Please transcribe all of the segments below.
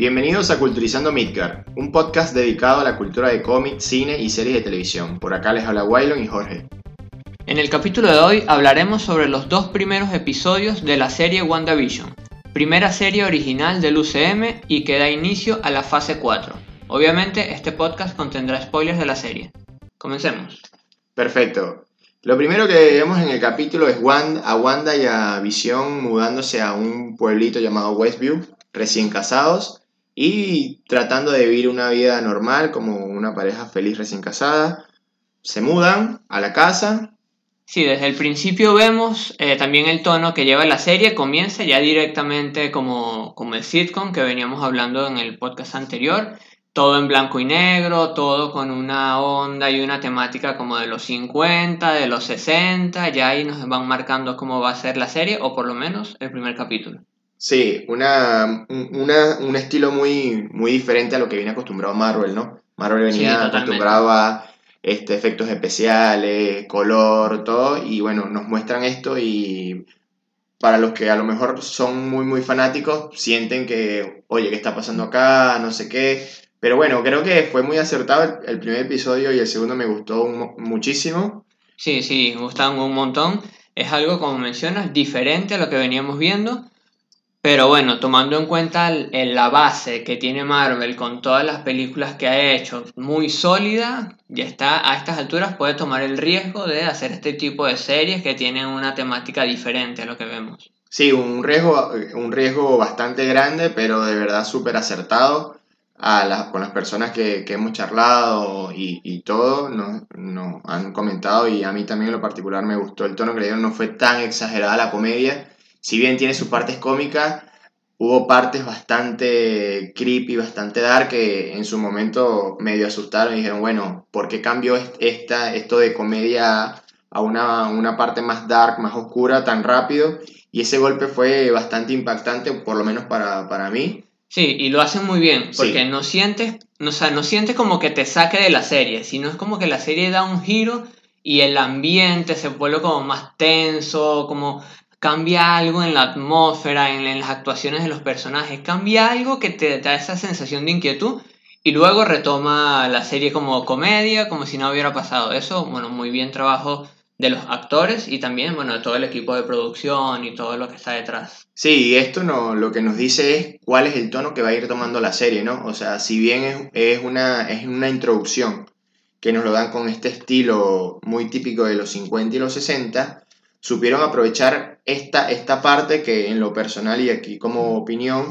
Bienvenidos a Culturizando Midgar, un podcast dedicado a la cultura de cómic, cine y series de televisión. Por acá les habla Waylon y Jorge. En el capítulo de hoy hablaremos sobre los dos primeros episodios de la serie WandaVision, primera serie original del UCM y que da inicio a la fase 4. Obviamente este podcast contendrá spoilers de la serie. Comencemos. Perfecto. Lo primero que vemos en el capítulo es a Wanda y a Visión mudándose a un pueblito llamado Westview, recién casados y tratando de vivir una vida normal como una pareja feliz recién casada. Se mudan a la casa. Sí, desde el principio vemos eh, también el tono que lleva la serie, comienza ya directamente como, como el sitcom que veníamos hablando en el podcast anterior todo en blanco y negro, todo con una onda y una temática como de los 50, de los 60, ya ahí nos van marcando cómo va a ser la serie, o por lo menos el primer capítulo. Sí, una, un estilo muy, muy diferente a lo que viene acostumbrado Marvel, ¿no? Marvel venía acostumbrado a este, efectos especiales, color, todo, y bueno, nos muestran esto y para los que a lo mejor son muy, muy fanáticos, sienten que, oye, ¿qué está pasando acá? No sé qué pero bueno, creo que fue muy acertado el, primer episodio y el segundo me gustó muchísimo. Sí, sí, me gustaron un montón. Es algo, como mencionas, diferente a lo que veníamos viendo. Pero bueno, tomando en cuenta la base que tiene Marvel con todas las películas que ha hecho, muy sólida, ya está a estas alturas puede tomar el riesgo de hacer este tipo de series que tienen una temática diferente a lo que vemos. Sí, un riesgo, un riesgo bastante grande, pero de verdad súper acertado con las personas que, hemos charlado y, todo, nos, han comentado y a mí también en lo particular me gustó el tono que le dieron, no fue tan exagerada la comedia, si bien tiene sus partes cómicas, hubo partes bastante creepy, bastante dark que en su momento medio asustaron y dijeron, bueno, ¿por qué cambió esta, esto de comedia a una, una parte más dark, más oscura tan rápido? Y ese golpe fue bastante impactante, por lo menos para, para mí. Sí, y lo hacen muy bien, porque no sientes, no, o no sientes como que te saque de la serie, sino es como que la serie da un giro y el ambiente se vuelve como más tenso, como cambia algo en la atmósfera, en, las actuaciones de los personajes, cambia algo que te da esa sensación de inquietud y luego retoma la serie como comedia, como si no hubiera pasado. Eso, bueno, muy bien trabajo de los actores y también, bueno, de todo el equipo de producción y todo lo que está detrás. Sí, esto no, lo que nos dice es cuál es el tono que va a ir tomando la serie, ¿no? O sea, si bien es, es, una, es una introducción que nos lo dan con este estilo muy típico de los 50 y los 60, supieron aprovechar esta, esta parte que en lo personal y aquí como opinión,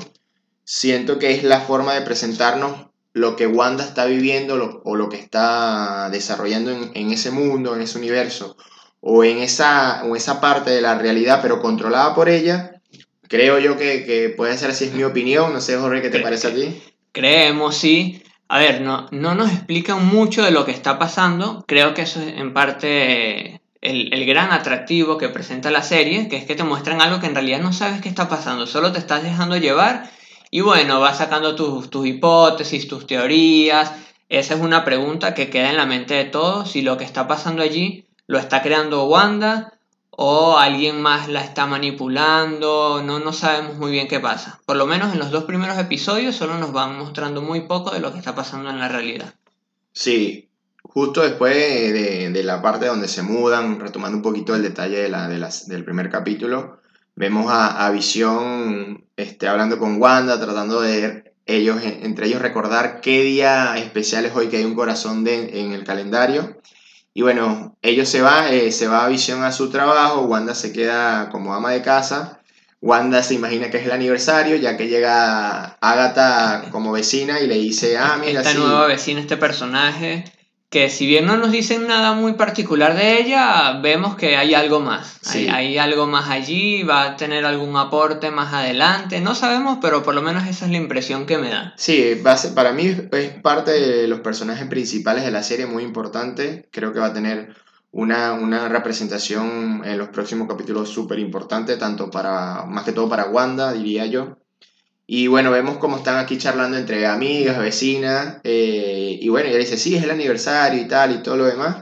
siento que es la forma de presentarnos lo que Wanda está viviendo o lo que está desarrollando en, en ese mundo, en ese universo o en esa, o esa parte de la realidad, pero controlada por ella, creo yo que, puede ser así, es mi opinión. No sé, Jorge, ¿qué te parece a ti? Creemos, sí. A ver, no, no nos explican mucho de lo que está pasando. Creo que eso es en parte el, el, gran atractivo que presenta la serie, que es que te muestran algo que en realidad no sabes qué está pasando, solo te estás dejando llevar y bueno, vas sacando tus, tus hipótesis, tus teorías. Esa es una pregunta que queda en la mente de todos, si lo que está pasando allí lo está creando Wanda o alguien más la está manipulando, no, no sabemos muy bien qué pasa. Por lo menos en los dos primeros episodios solo nos van mostrando muy poco de lo que está pasando en la realidad. Sí, justo después de, la parte donde se mudan, retomando un poquito el detalle de la, del primer capítulo, vemos a, a Visión este, hablando con Wanda, tratando de ellos, entre ellos recordar qué día especial es hoy que hay un corazón de, en el calendario y bueno, ellos se va, eh, se va a Visión a su trabajo, Wanda se queda como ama de casa. Wanda se imagina que es el aniversario, ya que llega Agatha como vecina y le dice, ah, mira, Esta nueva vecina, este personaje, que si bien no nos dicen nada muy particular de ella, vemos que hay algo más. Hay, algo más allí, va a tener algún aporte más adelante. No sabemos, pero por lo menos esa es la impresión que me da. Sí, para mí es parte de los personajes principales de la serie, muy importante. Creo que va a tener una, una representación en los próximos capítulos súper importante, tanto para, más que todo para Wanda, diría yo. Y bueno, vemos cómo están aquí charlando entre amigas, vecinas. Eh, y bueno, ella dice, sí, es el aniversario y tal y todo lo demás.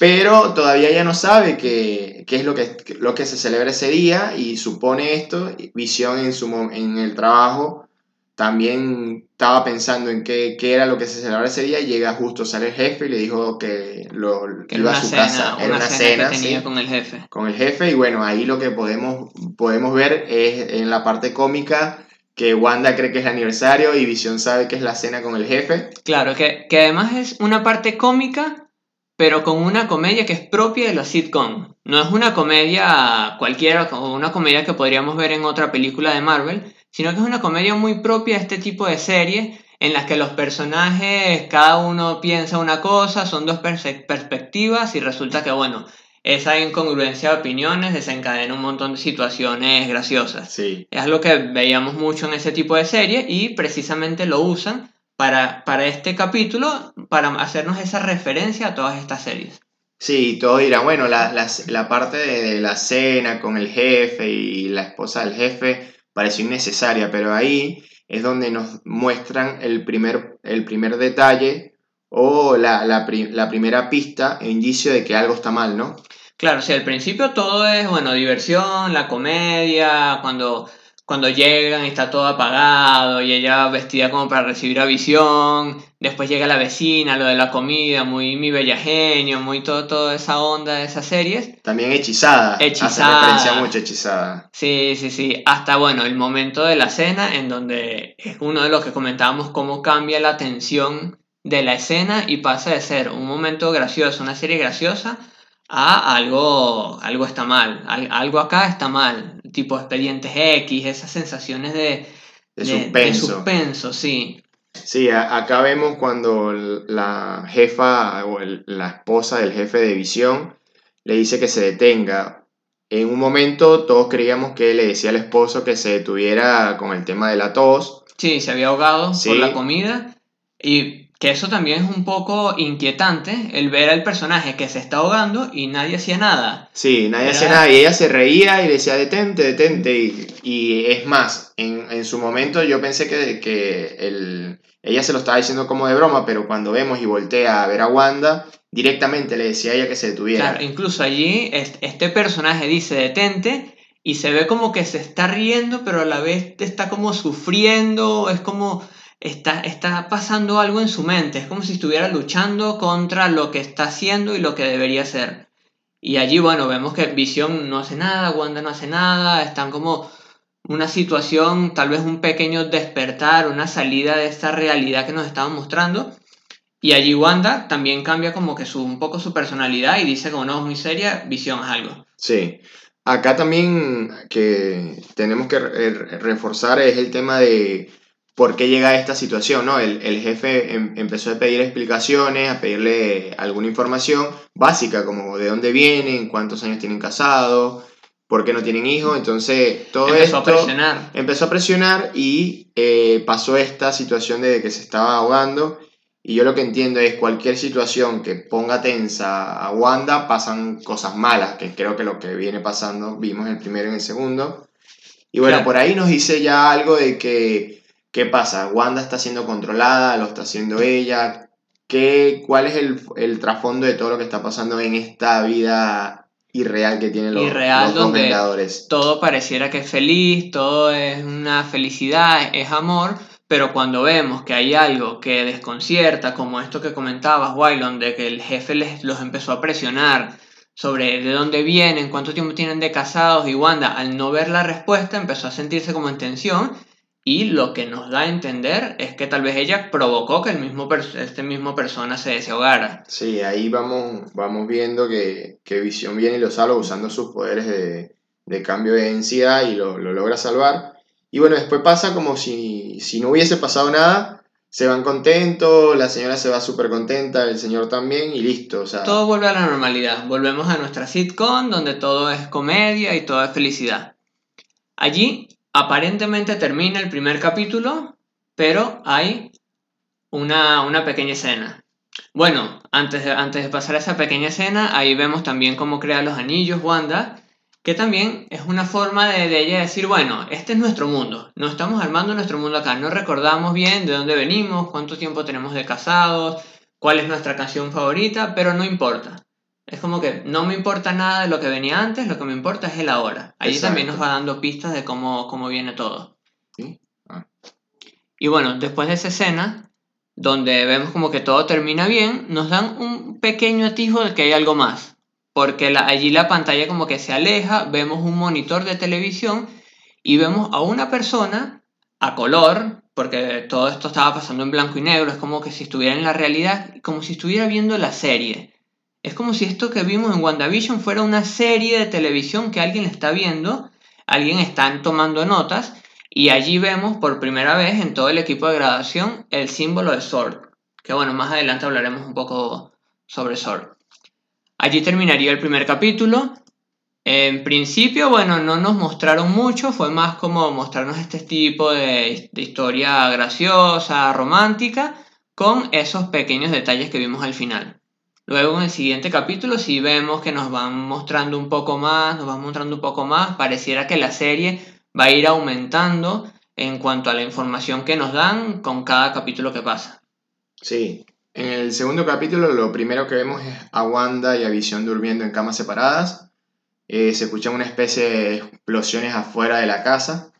Pero todavía ella no sabe qué, qué es lo que, lo que se celebra ese día y supone esto. Visión en, su, en el trabajo también estaba pensando en qué, qué era lo que se celebraba ese día y llega justo, sale el jefe y le dijo que, lo, Que iba a su cena, casa. Era una una cena cena, que tenía sí, con el jefe. con el jefe y bueno, ahí lo que podemos, podemos ver es en la parte cómica que Wanda cree que es el aniversario y Visión sabe que es la cena con el jefe. Claro, que, que además es una parte cómica, pero con una comedia que es propia de la sitcom. No es una comedia cualquiera, como una comedia que podríamos ver en otra película de Marvel, sino que es una comedia muy propia de este tipo de series en las que los personajes, cada uno piensa una cosa, son dos perspectivas y resulta que, bueno, esa incongruencia de opiniones desencadena un montón de situaciones graciosas. Sí, Es algo que veíamos mucho en ese tipo de series y precisamente lo usan para, para este capítulo, para hacernos esa referencia a todas estas series. sí, todos dirán, bueno, la, la, la parte de, de la cena con el jefe y la esposa del jefe pareció innecesaria, pero ahí es donde nos muestran el primer, el primer detalle o la, la, la primera pista e indicio de que algo está mal, ¿no? Claro, si al principio todo es, bueno, diversión, la comedia, cuando, cuando llegan y está todo apagado y ella vestida como para recibir a visión, después llega la vecina, lo de la comida, muy mi bella genio, muy todo, toda esa onda de esas series. También hechizada, hace Hechizada. referencia mucho hechizada. Sí, sí, sí. Hasta bueno, el momento de la cena en donde es uno de los que comentábamos cómo cambia la tensión de la escena y pasa de ser un momento gracioso, una serie graciosa, a algo, algo está mal. Al- algo acá está mal. Tipo expedientes X, esas sensaciones de, De de- suspenso. de suspenso, sí. Sí, acá vemos cuando la jefa o el- la esposa del jefe de visión le dice que se detenga. En un momento todos creíamos que le decía al esposo que se detuviera con el tema de la tos. Sí, se había ahogado Sí. por la comida y que eso también es un poco inquietante, el ver al personaje que se está ahogando y nadie hacía nada. Sí, nadie hacía nada y ella se reía y le decía detente, detente. Y, y es más, en, en su momento yo pensé que, que el- ella se lo estaba diciendo como de broma, pero cuando vemos y voltea a ver a Wanda, directamente le decía a ella que se detuviera. Claro, incluso allí es- este personaje dice detente y se ve como que se está riendo, pero a la vez está como sufriendo, es como está, está pasando algo en su mente, es como si estuviera luchando contra lo que está haciendo y lo que debería hacer. Y allí, bueno, vemos que Visión no hace nada, Wanda no hace nada, están como una situación, tal vez un pequeño despertar, una salida de esta realidad que nos estaban mostrando. Y allí Wanda también cambia como que su, un poco su personalidad y dice como no, es muy seria, visión es algo. Sí. Acá también que tenemos que re- reforzar es el tema de por qué llega a esta situación, ¿no? El, el jefe em- empezó a pedir explicaciones, a pedirle alguna información básica, como de dónde vienen, cuántos años tienen casados, por qué no tienen hijos. Entonces, todo Empezó a esto presionar. empezó a presionar y eh, pasó esta situación de que se estaba ahogando. Y yo lo que entiendo es cualquier situación que ponga tensa a Wanda, pasan cosas malas, que creo que lo que viene pasando, vimos el primero y el segundo. Y bueno, Claro. por ahí nos dice ya algo de que, ¿qué pasa? Wanda está siendo controlada, lo está haciendo ella. ¿Qué, ¿Cuál es el, el trasfondo de todo lo que está pasando en esta vida irreal que tienen los, Irreal, los donde- Vengadores? Todo pareciera que es feliz, todo es una felicidad, es amor, pero cuando vemos que hay algo que desconcierta, como esto que comentabas, Wylon, de que el jefe les, los empezó a presionar sobre de dónde vienen, cuánto tiempo tienen de casados, y Wanda, al no ver la respuesta, empezó a sentirse como en tensión, y lo que nos da a entender es que tal vez ella provocó que el mismo este mismo persona se desahogara. Sí, ahí vamos, vamos viendo que, que Visión viene y lo salva usando sus poderes de, de cambio de densidad y lo, lo logra salvar. Y bueno, después pasa como si, si no hubiese pasado nada, se van contentos, la señora se va súper contenta, el señor también y listo. O sea, Todo vuelve a la normalidad. Volvemos a nuestra sitcom donde todo es comedia y todo es felicidad. Allí aparentemente termina el primer capítulo, pero hay una, una pequeña escena. Bueno, antes de, antes de pasar a esa pequeña escena, ahí vemos también cómo crea los anillos Wanda, que también es una forma de, ella decir, bueno, este es nuestro mundo, no estamos armando nuestro mundo acá, no recordamos bien de dónde venimos, cuánto tiempo tenemos de casados, cuál es nuestra canción favorita, pero no importa. Es como que no me importa nada de lo que venía antes, lo que me importa es el ahora. Allí también nos va dando pistas de cómo, cómo viene todo. ¿Sí? Ah. Y bueno, después de esa escena, donde vemos como que todo termina bien, nos dan un pequeño atisbo de que hay algo más. Porque la, allí la pantalla como que se aleja, vemos un monitor de televisión y vemos a una persona a color, porque todo esto estaba pasando en blanco y negro, es como que si estuviera en la realidad, como si estuviera viendo la serie. Es como si esto que vimos en WandaVision fuera una serie de televisión que alguien está viendo, alguien está tomando notas, y allí vemos por primera vez en todo el equipo de grabación el símbolo de Sword, que bueno, más adelante hablaremos un poco sobre Sword. Allí terminaría el primer capítulo, en principio, bueno, no nos mostraron mucho, fue más como mostrarnos este tipo de, historia graciosa, romántica, con esos pequeños detalles que vimos al final. Luego en el siguiente capítulo sí vemos que nos van mostrando un poco más, nos van mostrando un poco más, pareciera que la serie va a ir aumentando en cuanto a la información que nos dan con cada capítulo que pasa. Sí, en el segundo capítulo lo primero que vemos es a Wanda y a Visión durmiendo en camas separadas eh, se escuchan una especie de explosiones afuera de la casa.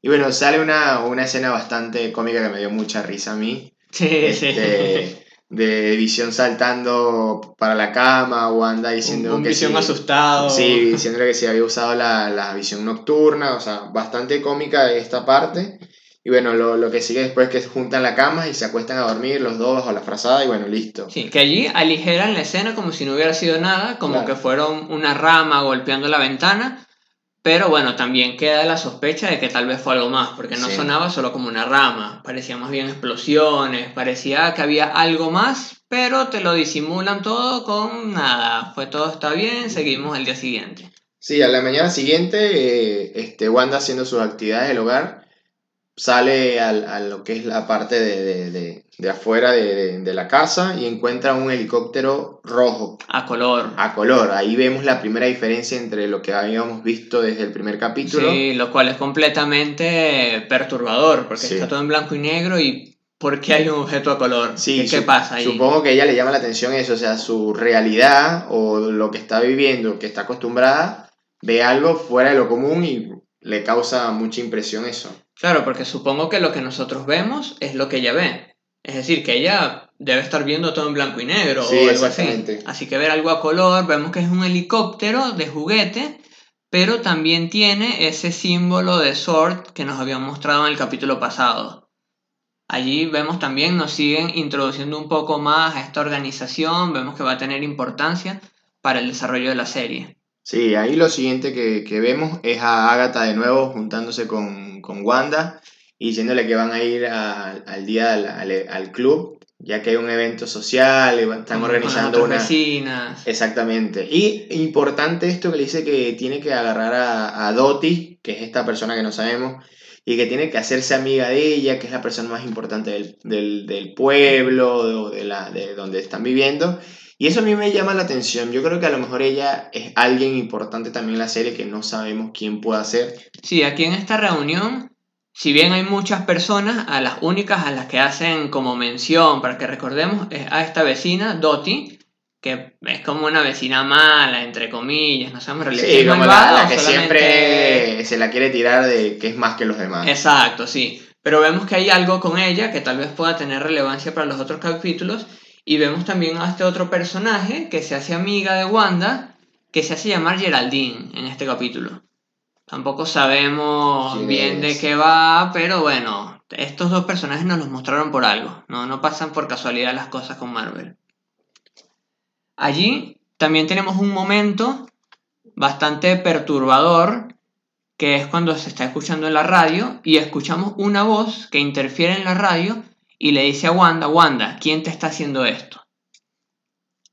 Y bueno, sale una, una escena bastante cómica que me dio mucha risa a mí. Sí, este, De visión saltando para la cama, Wanda diciendo un, que visión asustado. Sí, diciendo que se había usado la, la, visión nocturna, o sea, bastante cómica esta parte. Y bueno, lo, lo, que sigue después es que juntan la cama y se acuestan a dormir los dos bajo la frazada y bueno, listo. Sí, que allí aligeran la escena como si no hubiera sido nada, como que fueron una rama golpeando la ventana, pero bueno, también queda la sospecha de que tal vez fue algo más, porque no sonaba solo como una rama, parecía más bien explosiones, parecía que había algo más, pero te lo disimulan todo con nada, fue todo está bien, seguimos el día siguiente. Sí, a la mañana siguiente, eh, este, Wanda haciendo sus actividades del hogar sale al, a lo que es la parte de, de, de, afuera de, de, la casa y encuentra un helicóptero rojo. A color. A color. Ahí vemos la primera diferencia entre lo que habíamos visto desde el primer capítulo. Sí, lo cual es completamente perturbador, porque está todo en blanco y negro y ¿por qué hay un objeto a color? Sí, ¿Qué, pasa ahí? Supongo que a ella le llama la atención eso, o sea, su realidad o lo que está viviendo, que está acostumbrada, ve algo fuera de lo común y le causa mucha impresión eso. Claro, porque supongo que lo que nosotros vemos es lo que ella ve. Es decir, que ella debe estar viendo todo en blanco y negro o algo así. Así que ver algo a color, vemos que es un helicóptero de juguete, pero también tiene ese símbolo de Sword que nos habían mostrado en el capítulo pasado. Allí vemos también, nos siguen introduciendo un poco más a esta organización, vemos que va a tener importancia para el desarrollo de la serie. Sí, ahí lo siguiente que, que vemos es a Agatha de nuevo juntándose con, con Wanda y diciéndole que van a ir al día al, al, club, ya que hay un evento social, están organizando una... Vecinas. Exactamente. Y importante esto que le dice que tiene que agarrar a, a Doti, que es esta persona que no sabemos, y que tiene que hacerse amiga de ella, que es la persona más importante del, del, del pueblo, de, la, de donde están viviendo, y eso a mí me llama la atención. Yo creo que a lo mejor ella es alguien importante también en la serie que no sabemos quién puede ser. Sí, aquí en esta reunión, si bien hay muchas personas, a las únicas a las que hacen como mención, para que recordemos, es a esta vecina, Doti, que es como una vecina mala, entre comillas, no sabemos realidad. Sí, como la, que siempre se la quiere tirar de que es más que los demás. Exacto, sí. Pero vemos que hay algo con ella que tal vez pueda tener relevancia para los otros capítulos y vemos también a este otro personaje que se hace amiga de Wanda, que se hace llamar Geraldine en este capítulo. Tampoco sabemos bien de qué va, pero bueno, estos dos personajes nos los mostraron por algo, no, no pasan por casualidad las cosas con Marvel. Allí también tenemos un momento bastante perturbador, que es cuando se está escuchando en la radio y escuchamos una voz que interfiere en la radio y le dice a Wanda, Wanda, ¿quién te está haciendo esto?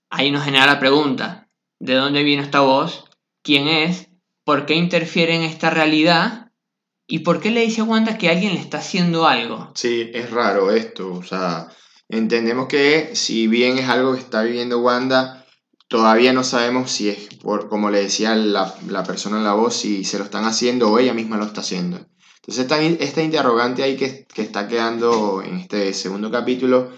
Ahí nos genera la pregunta, ¿de dónde viene esta voz? ¿Quién es? ¿Por qué interfiere en esta realidad? ¿Y por qué le dice a Wanda que alguien le está haciendo algo? Sí, es raro esto, o sea, entendemos que si bien es algo que está viviendo Wanda, todavía no sabemos si es por, como le decía la, la persona en la voz, si se lo están haciendo o ella misma lo está haciendo. Entonces esta, interrogante ahí que, que, está quedando en este segundo capítulo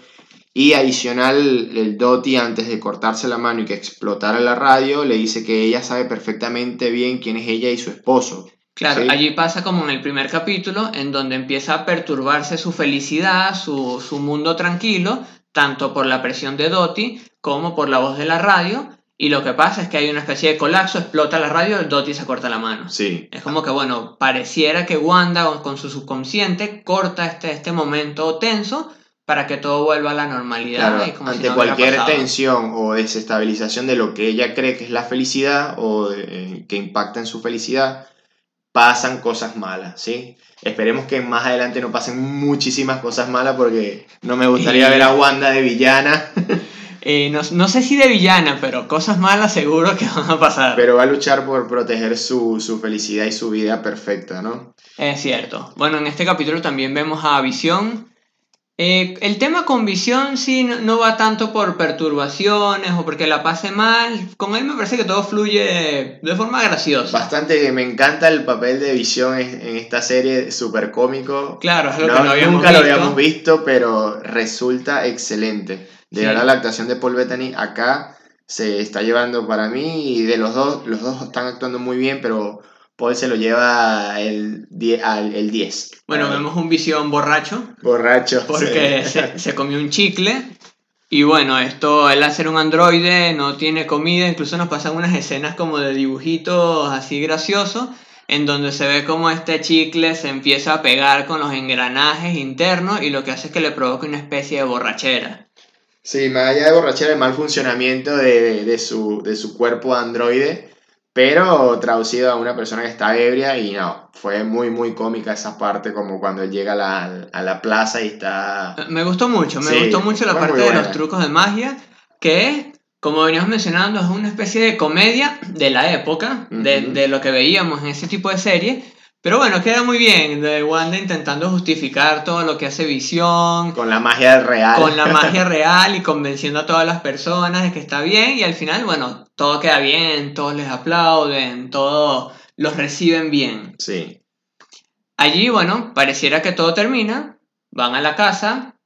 y adicional el Doti antes de cortarse la mano y que explotara la radio le dice que ella sabe perfectamente bien quién es ella y su esposo. Claro, Sí. allí pasa como en el primer capítulo, en donde empieza a perturbarse su felicidad, su, su mundo tranquilo, tanto por la presión de Dottie como por la voz de la radio. Y lo que pasa es que hay una especie de colapso, explota la radio, Dottie se corta la mano. Sí. Es como que, bueno, pareciera que Wanda con- su subconsciente corta este, este momento tenso para que todo vuelva a la normalidad. Claro, y como si ante no cualquier tensión o desestabilización de lo que ella cree que es la felicidad o eh, que impacta en su felicidad, pasan cosas malas, ¿sí? Esperemos que más adelante no pasen muchísimas cosas malas porque no me gustaría Y- ver a Wanda de villana, Eh, no, no sé si de villana, pero cosas malas seguro que van a pasar. pero va a luchar por proteger su, su felicidad y su vida perfecta, ¿no? Es cierto. Bueno, en este capítulo también vemos a Visión. Eh, el tema con Visión sí no, no va tanto por perturbaciones o porque la pase mal. Con él me parece que todo fluye de forma graciosa. Bastante, me encanta el papel de Visión en, en esta serie, súper cómico. Claro, es lo No, que no habíamos nunca lo habíamos visto, pero resulta excelente. De Sí. verdad, la actuación de Paul Bettany acá se está llevando para mí y de los dos, los dos están actuando muy bien, pero Paul se lo lleva el 10. al- el 10. Bueno, vemos un Visión borracho Borracho. porque sí. se, se comió un chicle. Y bueno, esto, él ser un androide no tiene comida, incluso nos pasan unas escenas como de dibujitos así graciosos, en donde se ve como este chicle se empieza a pegar con los engranajes internos y lo que hace es que le provoca una especie de borrachera. Sí, más allá de borrachera, el mal funcionamiento de, de su, de su cuerpo androide, pero traducido a una persona que está ebria y no, fue muy, muy cómica esa parte, como cuando él llega a la, a la plaza y está... Me gustó mucho, me Sí, gustó mucho la parte de los trucos de magia, que como veníamos mencionando es una especie de comedia de la época, de, de lo que veíamos en ese tipo de serie, pero bueno, queda muy bien, de Wanda intentando justificar todo lo que hace Visión, Con la magia real. con la magia real y convenciendo a todas las personas de que está bien y al final, bueno, todo queda bien, todos les aplauden, todos los reciben bien. Sí, Allí, bueno, pareciera que todo termina, van a la casa,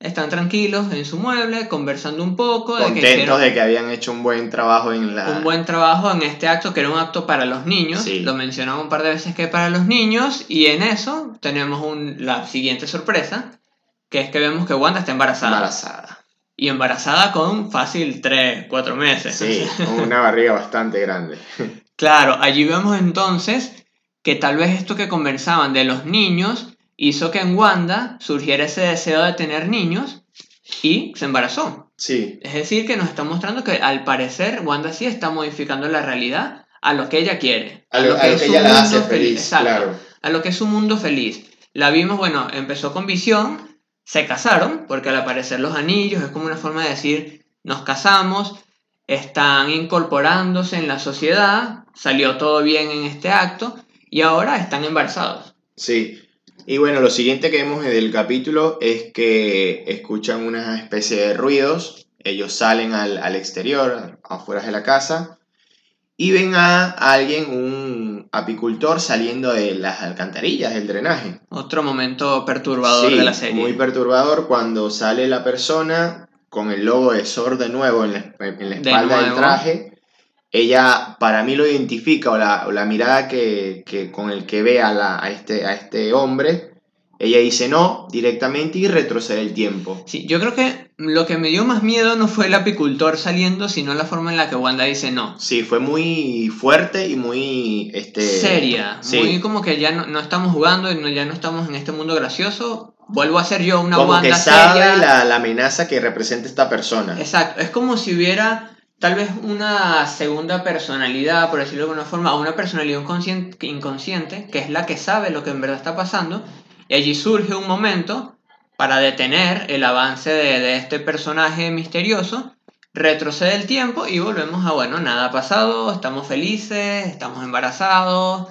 están tranquilos en su mueble, conversando un poco, de que contentos hicieron de que habían hecho un buen trabajo en la... un buen trabajo en este acto, que era un acto para los niños, Sí. lo mencionamos un par de veces que para los niños, y en eso tenemos un- la siguiente sorpresa, que es que vemos que Wanda está embarazada. embarazada. Y embarazada con fácil 3, 4 meses. Sí, con una barriga bastante grande. Claro, allí vemos entonces que tal vez esto que conversaban de los niños hizo que en Wanda surgiera ese deseo de tener niños y se embarazó. Sí, Es decir, que nos está mostrando que al parecer Wanda sí está modificando la realidad a lo que ella quiere. a lo, a lo es que ella la hace feliz, Exacto, claro. A lo que es su mundo feliz. La vimos, bueno, empezó con visión, se casaron, porque al aparecer los anillos es como una forma de decir, nos casamos, están incorporándose en la sociedad, salió todo bien en este acto y ahora están embarazados. Sí. Y bueno, lo siguiente que vemos del capítulo es que escuchan una especie de ruidos. Ellos salen al, al exterior, afuera de la casa, y ven a alguien, un apicultor, saliendo de las alcantarillas, del drenaje. Otro momento perturbador Sí, de la serie. Muy perturbador cuando sale la persona con el logo de Sor de nuevo en la, en la De espalda del traje. Ella para mí lo identifica o la, o la mirada que, que con el que ve a, la- a este, a este hombre, ella dice no directamente y retrocede el tiempo. Sí, yo creo que lo que me dio más miedo no fue el apicultor saliendo, sino la forma en la que Wanda dice no. Sí, fue muy fuerte y muy... Este, Seria, sí. muy como que ya no, no estamos jugando y no- ya no estamos en este mundo gracioso. Vuelvo a ser yo una Como Wanda que sabe seria. la, la amenaza que representa esta persona. Exacto, es como si hubiera tal vez una segunda personalidad, por decirlo de alguna forma, una personalidad inconsciente, inconsciente, que es la que sabe lo que en verdad está pasando, y allí surge un momento para detener el avance de, de este personaje misterioso, retrocede el tiempo y volvemos a, bueno, nada ha pasado, estamos felices, estamos embarazados,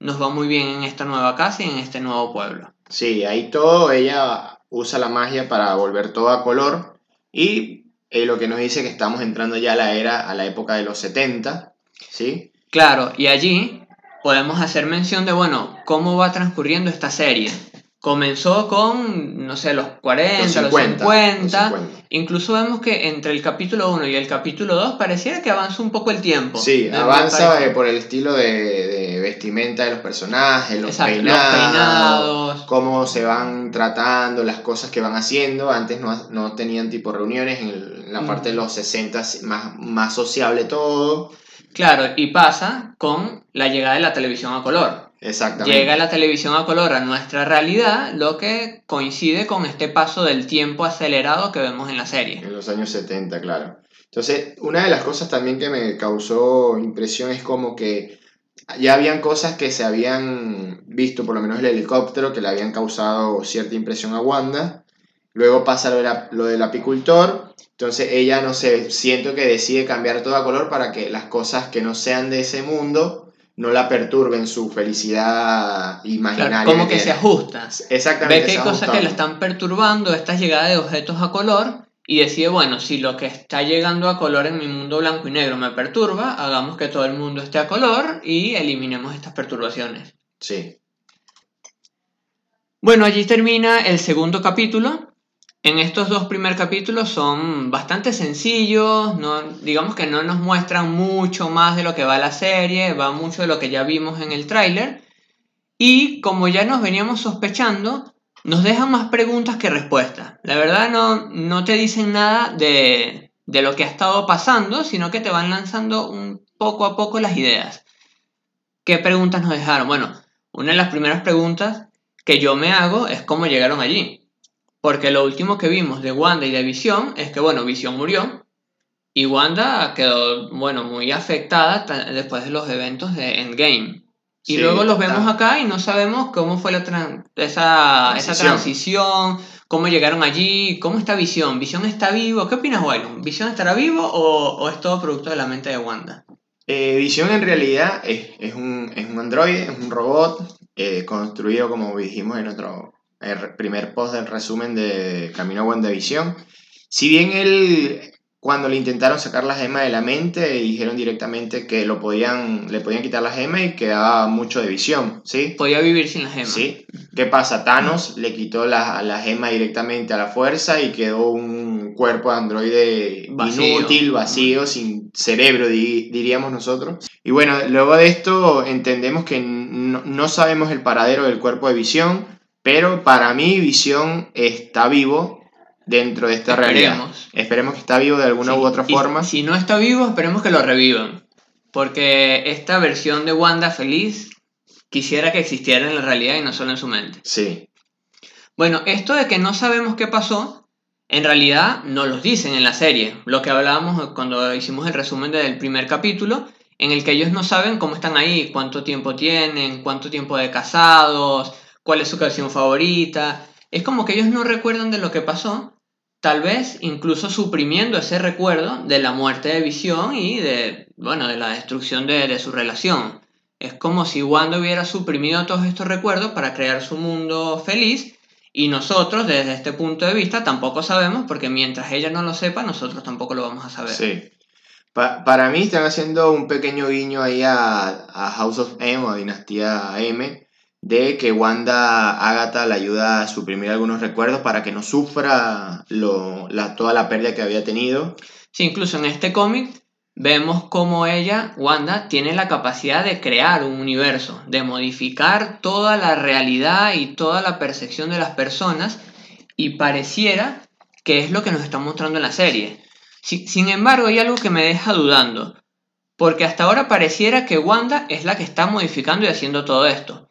nos va muy bien en esta nueva casa y en este nuevo pueblo. Sí, ahí todo, ella usa la magia para volver todo a color y eh, lo que nos dice que estamos entrando ya a la era, a la época de los 70, ¿sí? Claro, y allí podemos hacer mención de, bueno, cómo va transcurriendo esta serie. Comenzó con, no sé, los 40, los 50. Los 50. Incluso vemos que entre el capítulo 1 y el capítulo 2 pareciera que avanza un poco el tiempo. Sí, avanza eh, por el estilo de, vestimenta de los personajes, los, peinados, cómo se van tratando, las cosas que van haciendo. Antes no, no tenían tipo reuniones, en, la parte de los 60 más, más sociable todo. Claro, y pasa con la llegada de la televisión a color. Exactamente. Llega la televisión a color a nuestra realidad, lo que coincide con este paso del tiempo acelerado que vemos en la serie. En los años 70, claro. Entonces, una de las cosas también que me causó impresión es como que ya habían cosas que se habían visto, por lo menos el helicóptero, que le habían causado cierta impresión a Wanda. Luego pasa lo, lo del apicultor. Entonces ella, no sé, siento que decide cambiar todo a color para que las cosas que no sean de ese mundo no la perturben su felicidad imaginaria. como que, se ajusta. Exactamente. Ve que hay cosas que le están perturbando esta llegada de objetos a color y decide, bueno, si lo que está llegando a color en mi mundo blanco y negro me perturba, hagamos que todo el mundo esté a color y eliminemos estas perturbaciones. Sí. Bueno, allí termina el segundo capítulo en estos dos primeros capítulos son bastante sencillos, no, digamos que no nos muestran mucho más de lo que va la serie, va mucho de lo que ya vimos en el tráiler. Y como ya nos veníamos sospechando, nos dejan más preguntas que respuestas. La verdad no, no te dicen nada de, de lo que ha estado pasando, sino que te van lanzando un poco a poco las ideas. ¿Qué preguntas nos dejaron? Bueno, una de las primeras preguntas que yo me hago es cómo llegaron allí. Porque lo último que vimos de Wanda y de Visión es que, bueno, Visión murió y Wanda quedó, bueno, muy afectada después de los eventos de Endgame. Y luego los vemos acá y no sabemos cómo fue la esa, esa, transición, cómo llegaron allí, cómo está Visión. ¿Visión está vivo? ¿Qué opinas, Wyron? ¿Visión estará vivo o, es todo producto de la mente de Wanda? Eh, Visión en realidad es, un, es un androide, es un robot eh, construido, como dijimos en otro, el primer post del resumen de Camino a WandaVision. Si bien él, cuando le intentaron sacar la gema de la mente, dijeron directamente que lo podían, le podían quitar la gema y quedaba mucho de visión, ¿sí? Podía vivir sin la gema. Sí. ¿Qué pasa? Thanos le quitó la, la gema directamente a la fuerza y quedó un cuerpo de androide inútil, vacío, sin cerebro, diríamos nosotros. Y bueno, luego de esto entendemos que no, no sabemos el paradero del cuerpo de visión pero para mí Visión está vivo dentro de esta realidad. Esperemos que está vivo de alguna u otra forma. Si no está vivo, esperemos que lo revivan. Porque esta versión de Wanda feliz quisiera que existiera en la realidad y no solo en su mente. Sí. Bueno, esto de que no sabemos qué pasó, en realidad no lo dicen en la serie. Lo que hablábamos cuando hicimos el resumen del primer capítulo, en el que ellos no saben cómo están ahí, cuánto tiempo tienen, cuánto tiempo de casados, cuál es su canción favorita. Es como que ellos no recuerdan de lo que pasó, tal vez incluso suprimiendo ese recuerdo de la muerte de Visión y de, bueno, de la destrucción de, su relación. Es como si Wanda hubiera suprimido todos estos recuerdos para crear su mundo feliz y nosotros desde este punto de vista tampoco sabemos porque mientras ella no lo sepa nosotros tampoco lo vamos a saber. Sí. para mí están haciendo un pequeño guiño ahí a, House of M o a Dinastía M de que Wanda Agatha le ayuda a suprimir algunos recuerdos para que no sufra la, toda la pérdida que había tenido. Sí, incluso en este cómic vemos cómo ella, Wanda, tiene la capacidad de crear un universo, de modificar toda la realidad y toda la percepción de las personas y pareciera que es lo que nos está mostrando en la serie. sin embargo, hay algo que me deja dudando, porque hasta ahora pareciera que Wanda es la que está modificando y haciendo todo esto.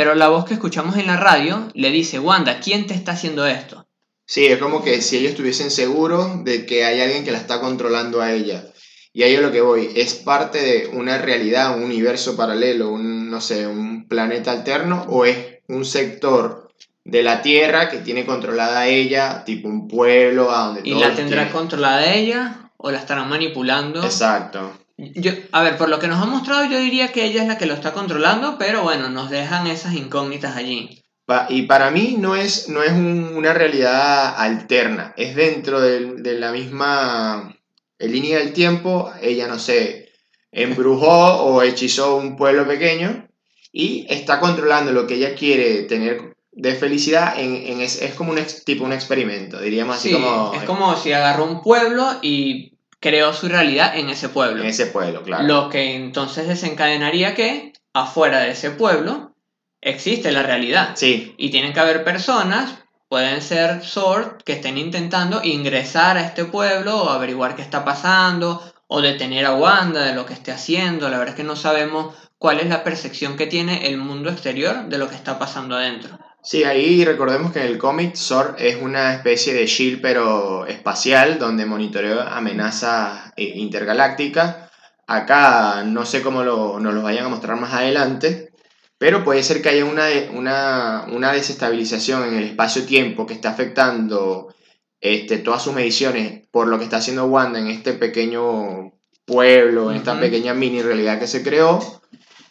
Pero la voz que escuchamos en la radio le dice, Wanda, ¿quién te está haciendo esto? Sí, es como que si ellos estuviesen seguros de que hay alguien que la está controlando a ella. Y ahí es lo que voy, es parte de una realidad, un universo paralelo, un, no sé, un planeta alterno, o es un sector de la Tierra que tiene controlada a ella, tipo un pueblo a donde... ¿Y la tendrá controlada ella o la estarán manipulando? Exacto. Yo, a ver, por lo que nos ha mostrado, yo diría que ella es la que lo está controlando, pero bueno, nos dejan esas incógnitas allí. Y para mí no es, no es una realidad alterna, es dentro de, la misma línea del tiempo, ella no sé, embrujó o hechizó un pueblo pequeño y está controlando lo que ella quiere tener de felicidad en, en es, es, como un ex, tipo un experimento, diríamos así Sí, como... es como si agarró un pueblo y creó su realidad en ese pueblo. En ese pueblo, claro. Lo que entonces desencadenaría que afuera de ese pueblo existe la realidad. Sí, Y tienen que haber personas, pueden ser SWORD, que estén intentando ingresar a este pueblo o averiguar qué está pasando o detener a Wanda de lo que esté haciendo. La verdad es que no sabemos cuál es la percepción que tiene el mundo exterior de lo que está pasando adentro. Sí, ahí recordemos que en el cómic SOR es una especie de shield pero espacial donde monitorea amenazas eh, intergalácticas. Acá no sé cómo lo, nos lo vayan a mostrar más adelante, pero puede ser que haya una, una, una desestabilización en el espacio-tiempo que está afectando este, todas sus mediciones por lo que está haciendo Wanda en este pequeño pueblo, en esta pequeña mini realidad que se creó.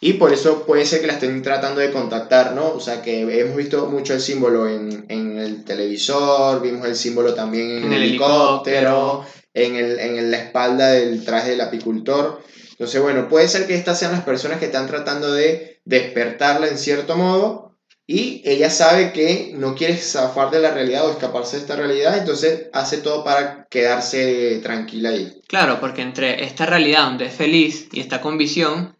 Y por eso puede ser que la estén tratando de contactar, ¿no? O sea, que hemos visto mucho el símbolo en, en el televisor, vimos el símbolo también en, En el el helicóptero, helicóptero. en, el, en la espalda del traje del apicultor. Entonces, bueno, puede ser que estas sean las personas que están tratando de despertarla en cierto modo y ella sabe que no quiere zafar de la realidad o escaparse de esta realidad, entonces hace todo para quedarse tranquila ahí. Claro, porque entre esta realidad donde es feliz y está con visión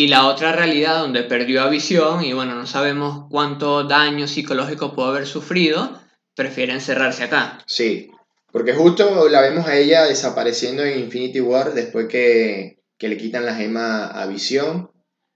y la otra realidad donde perdió a visión y bueno, no sabemos cuánto daño psicológico pudo haber sufrido, prefiere encerrarse acá. Sí, porque justo la vemos a ella desapareciendo en Infinity War después que, que le quitan la gema a Visión,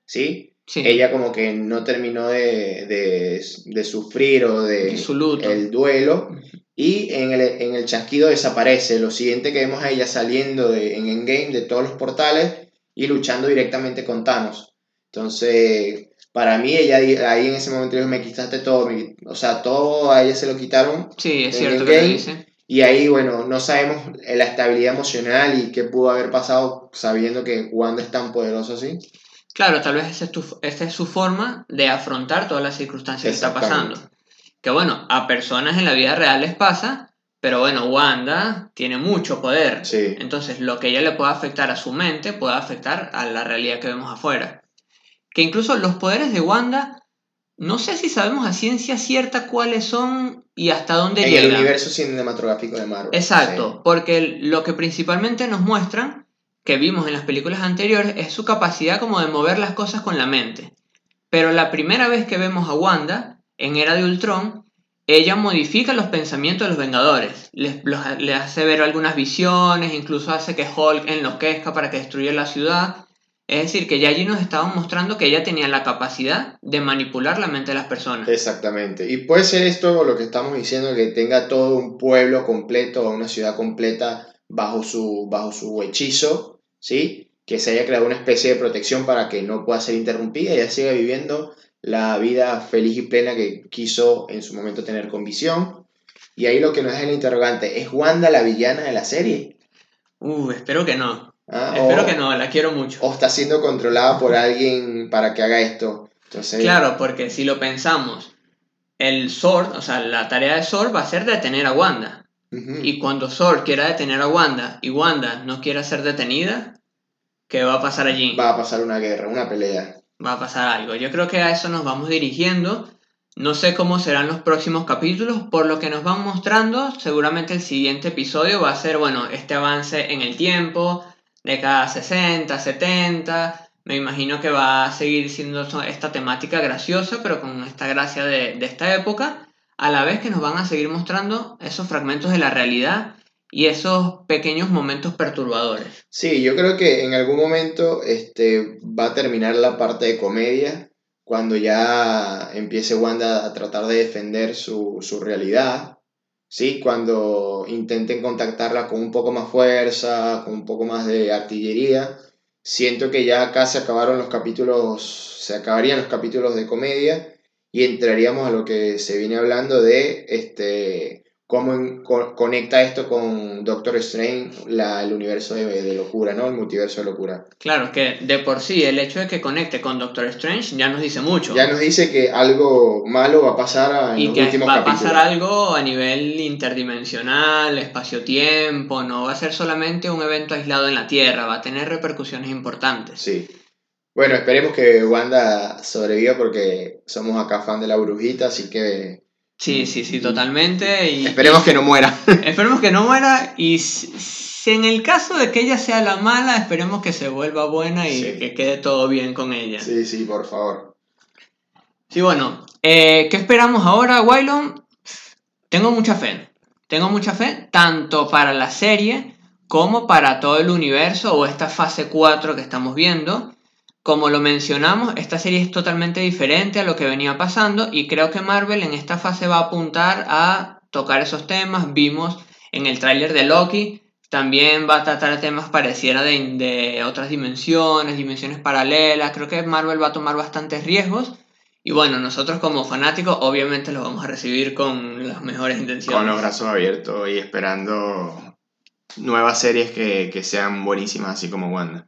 ¿sí? Sí, Ella como que no terminó de, de, de sufrir o de su luto. el duelo y en el, en el chasquido desaparece. Lo siguiente que vemos a ella saliendo de, en Endgame de todos los portales y luchando directamente con Thanos. Entonces, para mí ella ahí en ese momento dijo, me quitaste todo, me- o sea, todo a ella se lo quitaron Sí, es cierto que lo dice. y ahí, bueno, no sabemos la estabilidad emocional y qué pudo haber pasado sabiendo que Wanda es tan poderoso así. Claro, tal vez es, tu- esa es su forma de afrontar todas las circunstancias que está pasando. Que bueno, a personas en la vida real les pasa, pero bueno, Wanda tiene mucho poder. Sí, Entonces, lo que ella le puede afectar a su mente puede afectar a la realidad que vemos afuera. Que incluso los poderes de Wanda, no sé si sabemos a ciencia cierta cuáles son y hasta dónde en llegan. el universo cinematográfico de Marvel. Exacto, porque lo que principalmente nos muestran, que vimos en las películas anteriores, es su capacidad como de mover las cosas con la mente. Pero la primera vez que vemos a Wanda, en Era de Ultron, ella modifica los pensamientos de los Vengadores. Les, los- le hace ver algunas visiones, incluso hace que Hulk enloquezca para que destruya la ciudad. Es decir, que ya allí nos estaban mostrando que ella tenía la capacidad de manipular la mente de las personas. Exactamente. Y puede ser esto lo que estamos diciendo, que tenga todo un pueblo completo o una ciudad completa bajo su, bajo su hechizo, ¿sí? Que se haya creado una especie de protección para que no pueda ser interrumpida y ella siga viviendo la vida feliz y plena que quiso en su momento tener con visión. Y ahí lo que nos deja el interrogante, ¿es Wanda la villana de la serie? Uh, espero que no. ¿Ah? Espero o, que no, la quiero mucho. o está siendo controlada por alguien para que haga esto. Entonces, Claro, porque si lo pensamos, el Sword, o sea, la tarea de Sword va a ser detener a Wanda. Y cuando Sword quiera detener a Wanda y Wanda no quiera ser detenida, ¿qué va a pasar allí? va a pasar una guerra, una pelea. Va a pasar algo. Yo creo que a eso nos vamos dirigiendo. No sé cómo serán los próximos capítulos, por lo que nos van mostrando, seguramente el siguiente episodio va a ser, bueno, este avance en el tiempo, de cada 60, 70. Me imagino que va a seguir siendo esta temática graciosa, pero con esta gracia de, de esta época, a la vez que nos van a seguir mostrando esos fragmentos de la realidad y esos pequeños momentos perturbadores. Sí, yo creo que en algún momento este, va a terminar la parte de comedia, cuando ya empiece Wanda a tratar de defender su, su realidad, ¿sí? Cuando intenten contactarla con un poco más fuerza, con un poco más de artillería. Siento que ya acá se acabaron los capítulos, se acabarían los capítulos de comedia y entraríamos a lo que se viene hablando de este cómo en- co- conecta esto con Doctor Strange, la, el universo de, de locura, ¿no? El multiverso de locura. Claro, que de por sí el hecho de que conecte con Doctor Strange ya nos dice mucho. Ya nos dice que algo malo va a pasar en y los que últimos va a pasar algo a nivel interdimensional, espacio-tiempo, no va a ser solamente un evento aislado en la Tierra, va a tener repercusiones importantes. Sí. Bueno, esperemos que Wanda sobreviva porque somos acá fan de la brujita, así que Sí, sí, sí, totalmente. Y, esperemos que no muera. esperemos que no muera y si, si en el caso de que ella sea la mala, esperemos que se vuelva buena y Sí. que quede todo bien con ella. Sí, sí, por favor. Sí, bueno, eh, ¿qué esperamos ahora, Wylon? Tengo mucha fe. Tengo mucha fe tanto para la serie como para todo el universo o esta fase 4 que estamos viendo. Como lo mencionamos, esta serie es totalmente diferente a lo que venía pasando y creo que Marvel en esta fase va a apuntar a tocar esos temas. Vimos en el tráiler de Loki, también va a tratar temas pareciera de, de otras dimensiones, dimensiones paralelas. Creo que Marvel va a tomar bastantes riesgos. Y bueno, nosotros como fanáticos obviamente los vamos a recibir con las mejores intenciones. Con los brazos abiertos y esperando nuevas series que, que sean buenísimas, así como Wanda.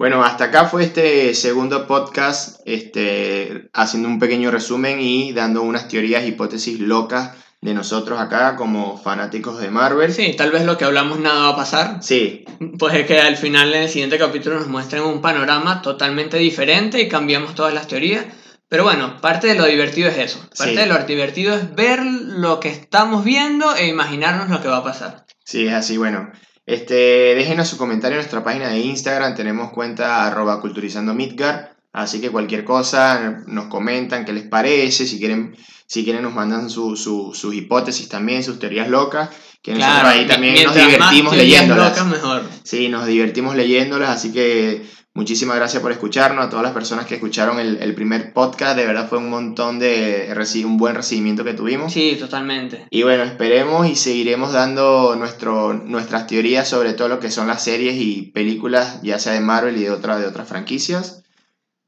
Bueno, hasta acá fue este segundo podcast, este, haciendo un pequeño resumen y dando unas teorías, hipótesis locas de nosotros acá como fanáticos de Marvel. Sí, tal vez lo que hablamos nada va a pasar. Sí, Pues es que al final en el siguiente capítulo nos muestren un panorama totalmente diferente y cambiamos todas las teorías. Pero bueno, parte de lo divertido es eso. Parte Sí. de lo divertido es ver lo que estamos viendo e imaginarnos lo que va a pasar. Sí, es así. Bueno, este, déjenos su comentario en nuestra página de Instagram. Tenemos cuenta arroba culturizando Midgar. Así que cualquier cosa nos comentan qué les parece. Si quieren, si quieren nos mandan su- su- sus hipótesis también, sus teorías locas. Que nosotros ahí también nos divertimos leyéndolas. locas, mejor. Sí, nos divertimos leyéndolas. Así que muchísimas gracias por escucharnos. A todas las personas que escucharon el, el primer podcast. De verdad fue un montón de... un buen recibimiento que tuvimos. Sí, totalmente. Y bueno, esperemos y seguiremos dando nuestro, nuestras teorías sobre todo lo que son las series y películas, ya sea de Marvel y de, otra, de otras franquicias.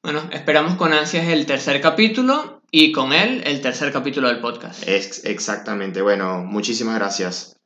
Bueno, esperamos con ansias el tercer capítulo y con él el tercer capítulo del podcast. Es, exactamente. Bueno, muchísimas gracias.